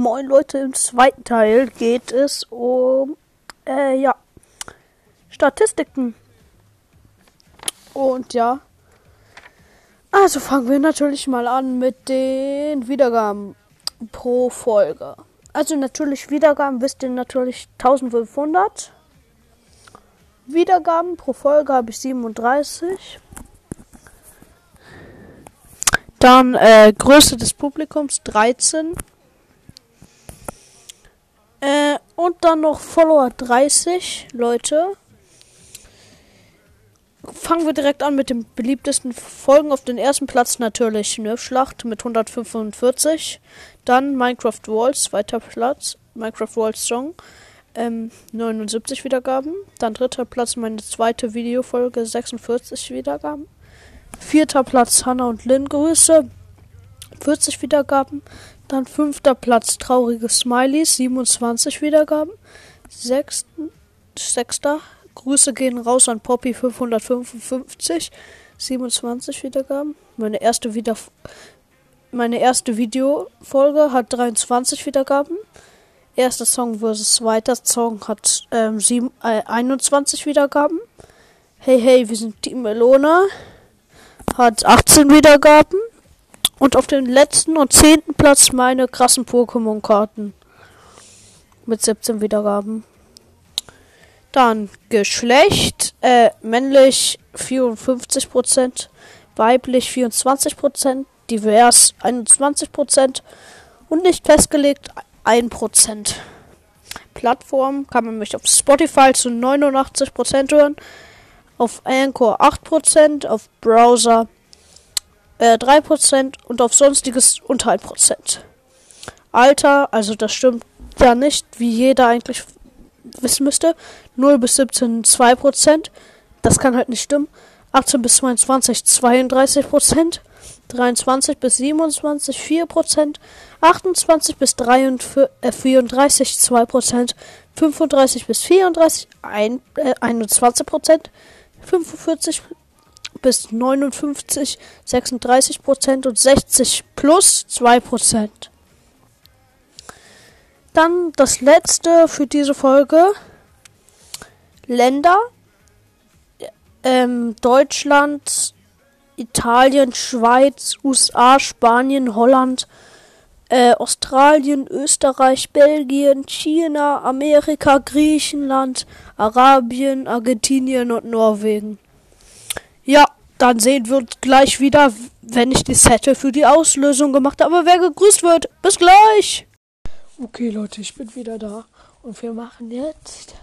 Moin Leute, im zweiten Teil geht es um, äh, ja, Statistiken. Und ja, also fangen wir natürlich mal an mit den Wiedergaben pro Folge. Also natürlich Wiedergaben, wisst ihr natürlich 1500. Wiedergaben pro Folge habe ich 37. Dann äh, Größe des Publikums 13. Äh, und dann noch Follower 30 Leute. Fangen wir direkt an mit den beliebtesten Folgen. Auf den ersten Platz natürlich Nerfschlacht mit 145. Dann Minecraft Walls, zweiter Platz. Minecraft Walls Song. Ähm, 79 Wiedergaben. Dann dritter Platz meine zweite Videofolge, 46 Wiedergaben. Vierter Platz Hannah und Lynn Grüße. 40 Wiedergaben. Dann fünfter Platz traurige Smileys, 27 Wiedergaben. Sechsten, sechster Grüße gehen raus an Poppy 555, 27 Wiedergaben. Meine erste Wieder meine erste Videofolge hat 23 Wiedergaben. Erster Song versus zweiter Song hat ähm, sieben, äh, 21 Wiedergaben. Hey hey, wir sind Team Melona hat 18 Wiedergaben. Und auf dem letzten und zehnten Platz meine krassen Pokémon-Karten. Mit 17 Wiedergaben. Dann Geschlecht. Äh, männlich 54%, weiblich 24%, divers 21% und nicht festgelegt 1%. Plattform kann man mich auf Spotify zu 89% hören auf Anchor 8%, auf Browser äh, 3% und auf sonstiges unter 1%. Alter, also das stimmt ja nicht, wie jeder eigentlich wissen müsste. 0 bis 17 2%. Das kann halt nicht stimmen. 18 bis 22 32%. 23 bis 27 4%. 28 bis 33, äh, 34 2%. 35 bis 34 ein, äh, 21%. 45 bis 59, 36 Prozent und 60 plus 2 Prozent. Dann das letzte für diese Folge. Länder. Ähm, Deutschland, Italien, Schweiz, USA, Spanien, Holland, äh, Australien, Österreich, Belgien, China, Amerika, Griechenland, Arabien, Argentinien und Norwegen. Ja, dann sehen wir uns gleich wieder, wenn ich die Settle für die Auslösung gemacht habe, wer gegrüßt wird. Bis gleich! Okay, Leute, ich bin wieder da. Und wir machen jetzt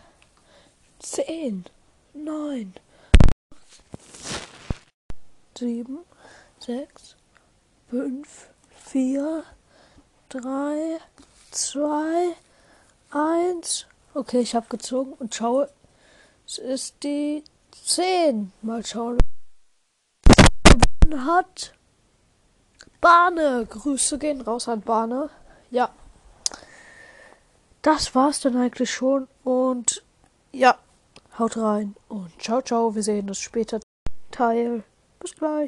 10, 9, 7, 6, 5, 4, 3, 2, 1. Okay, ich habe gezogen und schaue. Es ist die 10. Mal schauen. Hat Bahne. Grüße gehen raus an Bahne. Ja. Das war's dann eigentlich schon. Und ja, haut rein. Und ciao, ciao. Wir sehen uns später. Teil. Bis gleich.